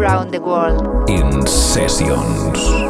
around the world. in sessions.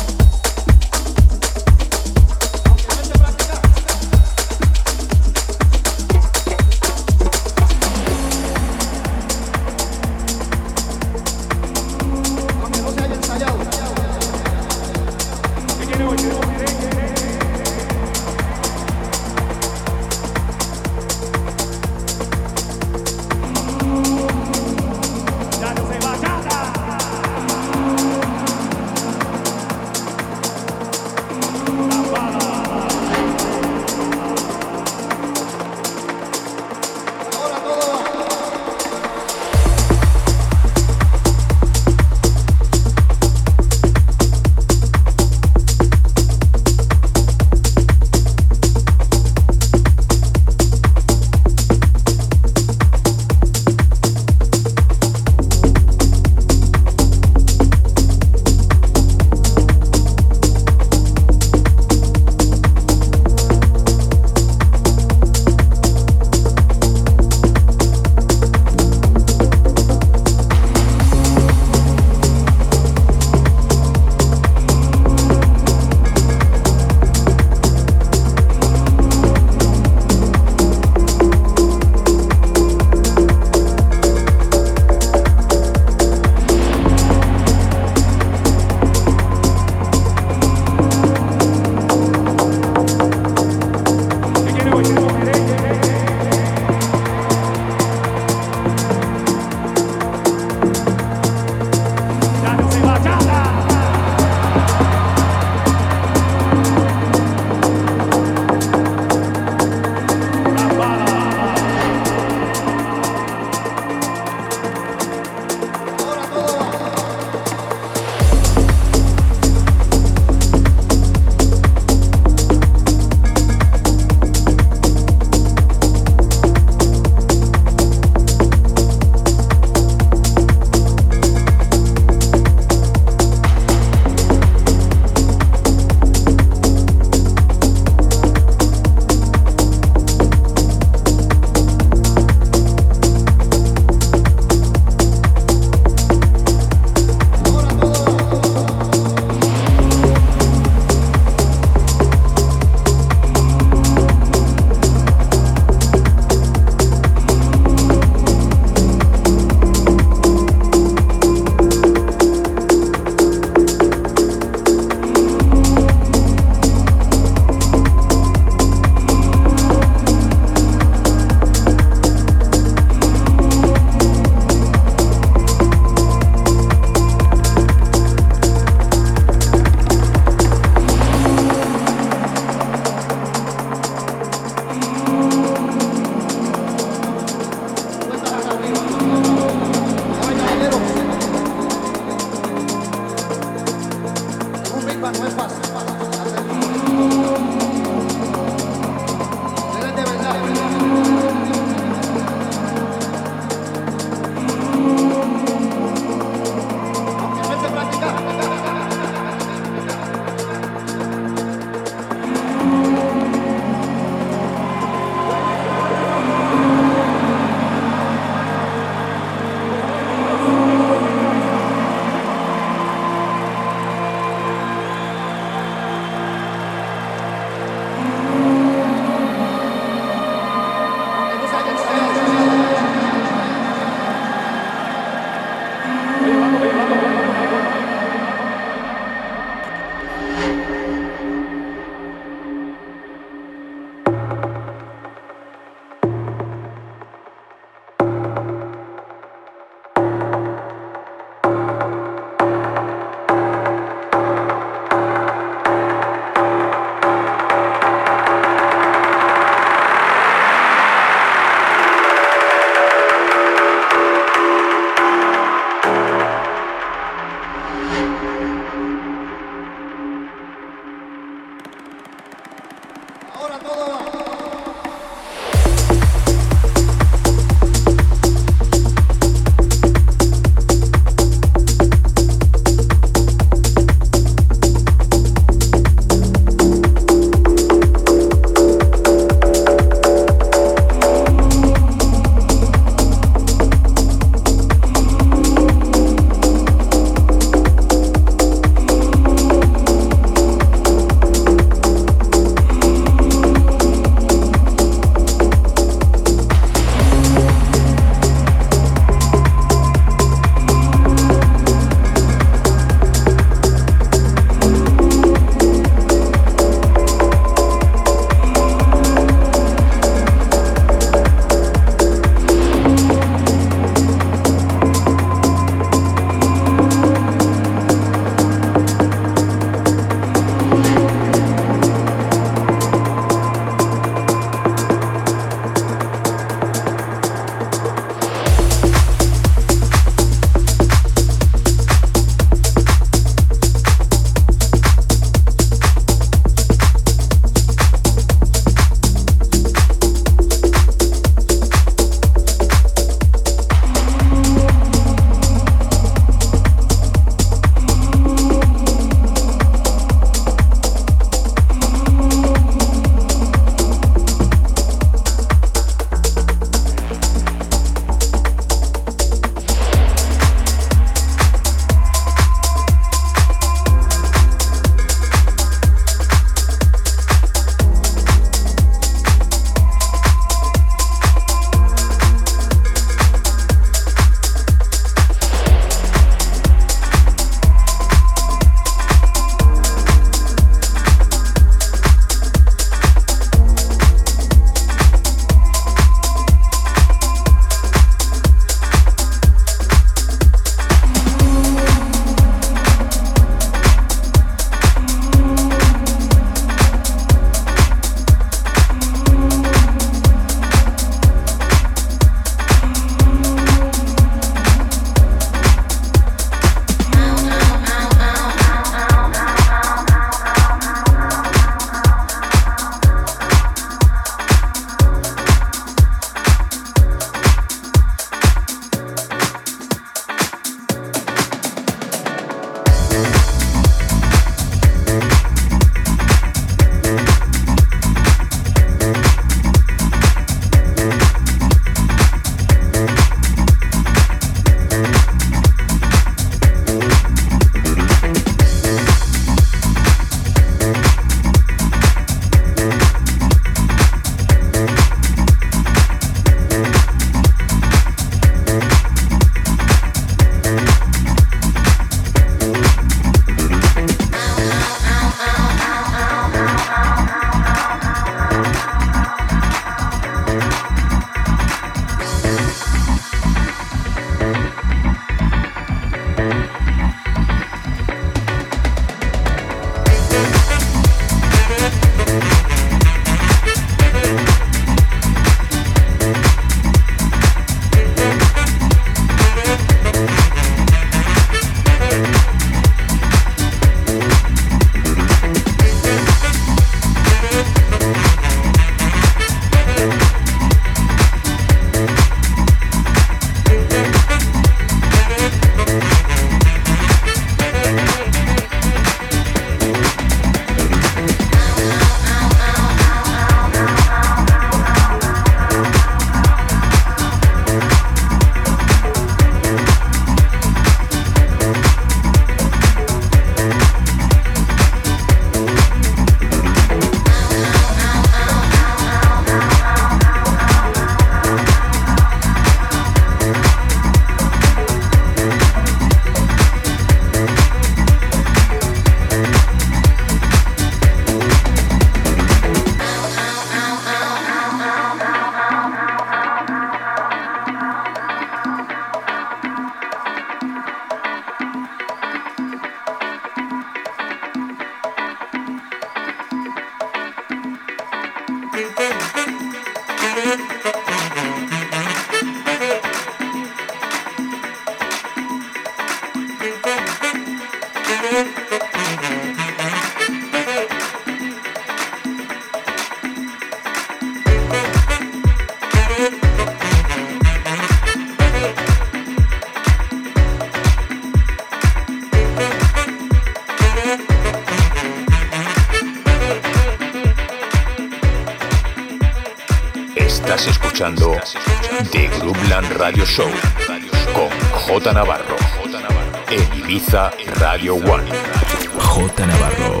Ibiza Radio One. J Navarro,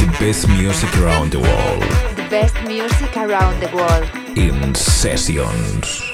the best music around the world. The best music around the world. In sessions.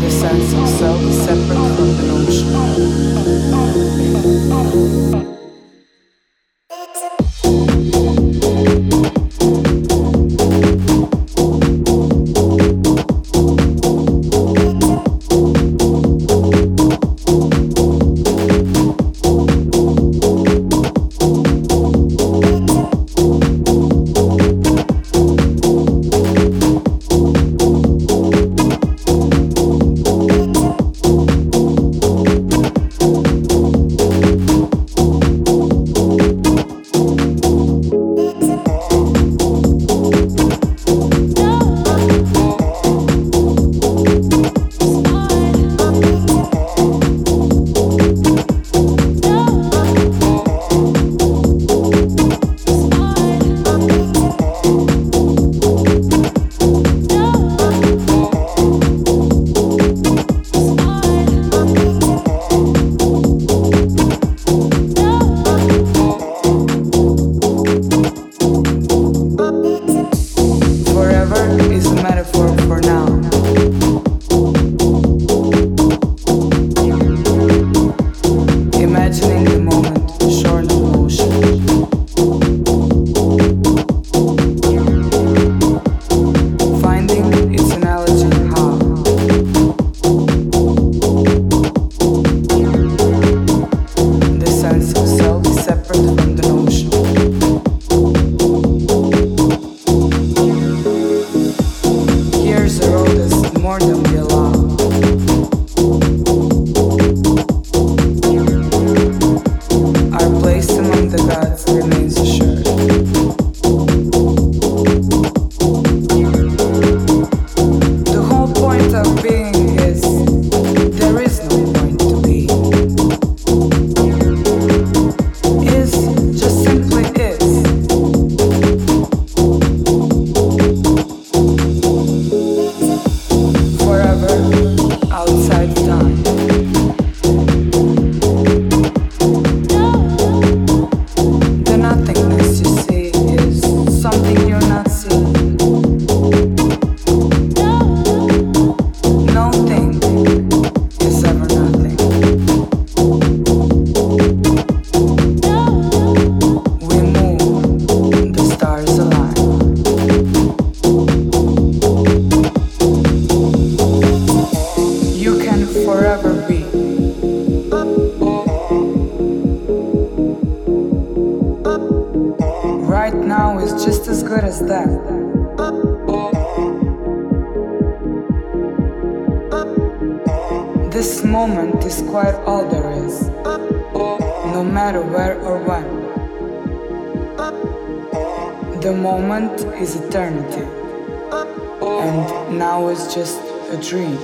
the sense of self separate from the notion. Dream.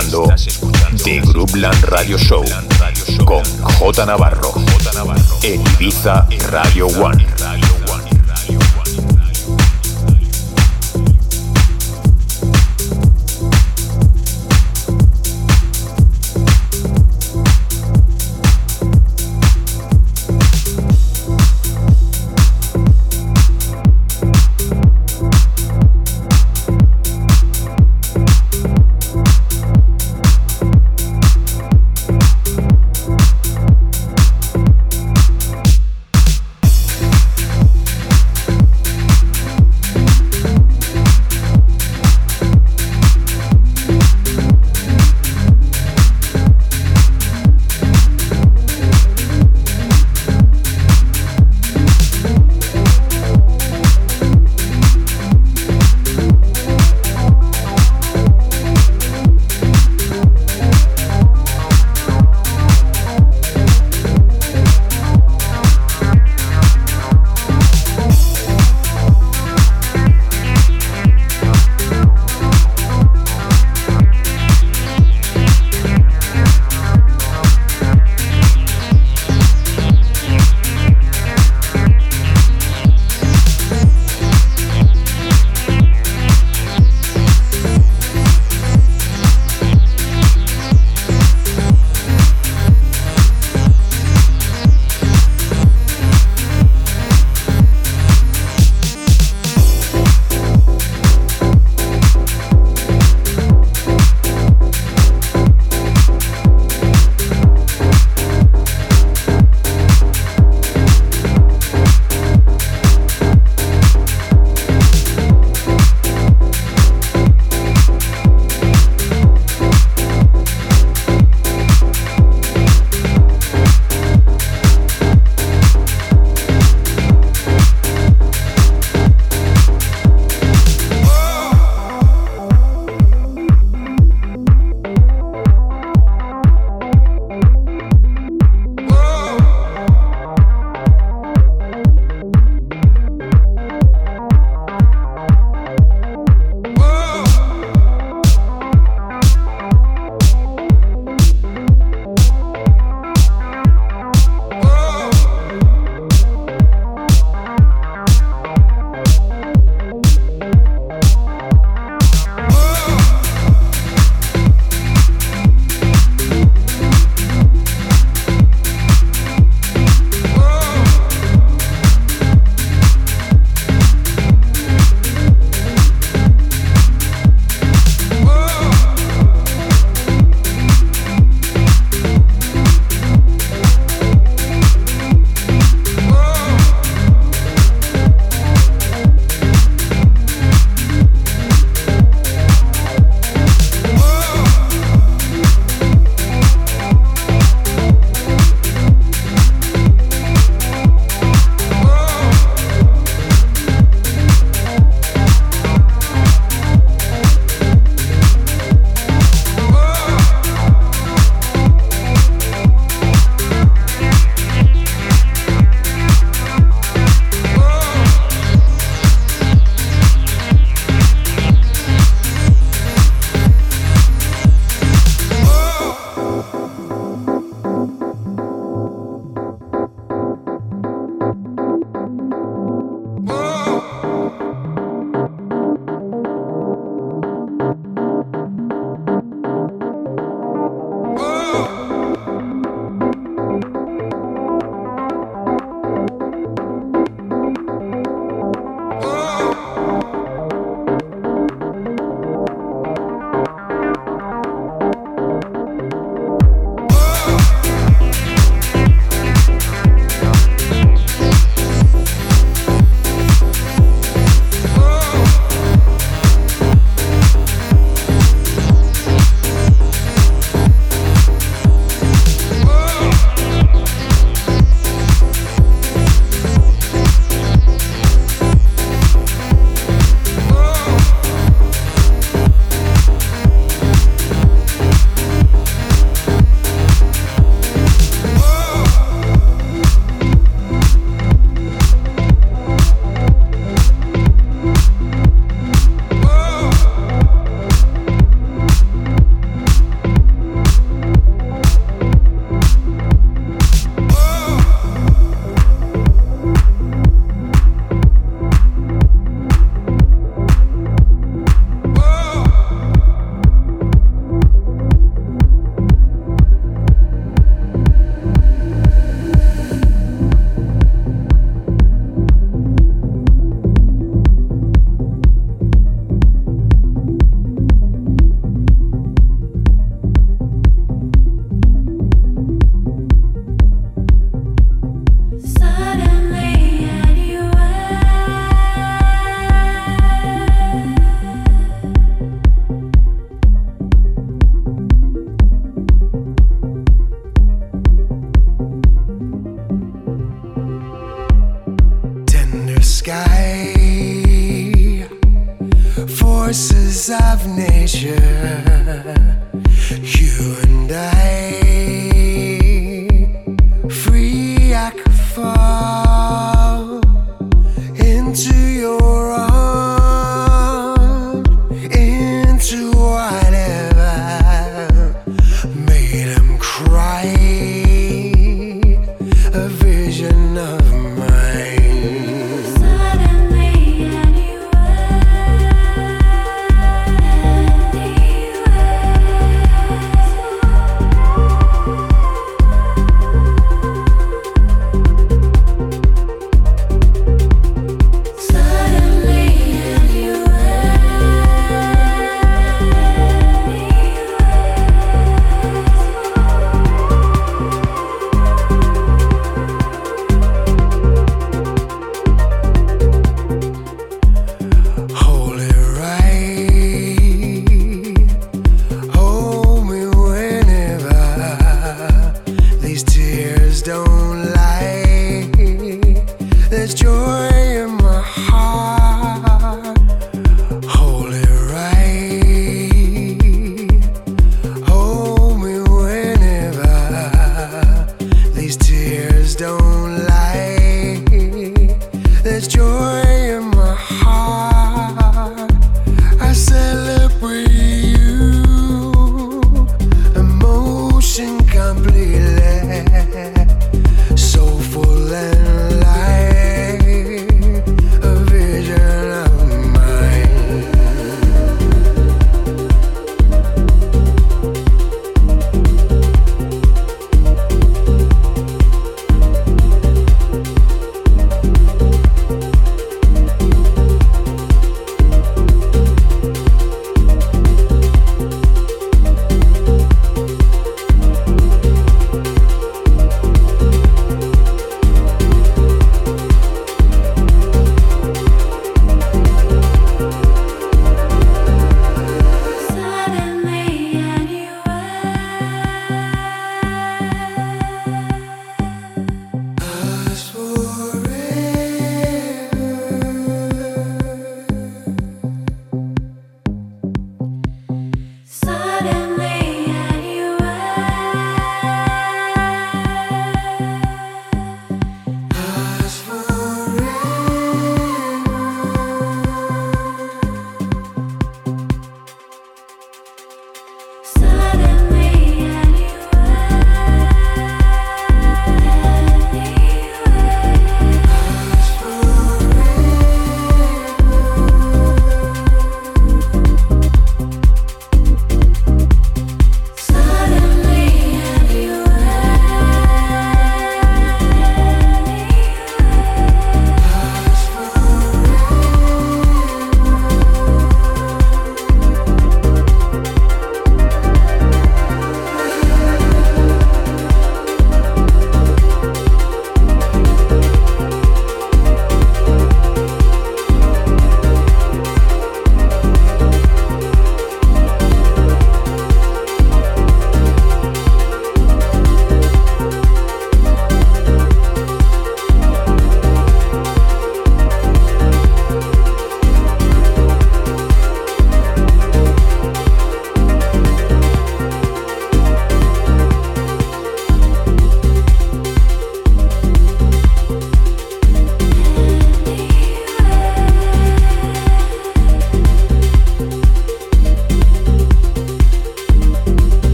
Escuchando The Groupland Radio Show con J Navarro en Ibiza Radio One.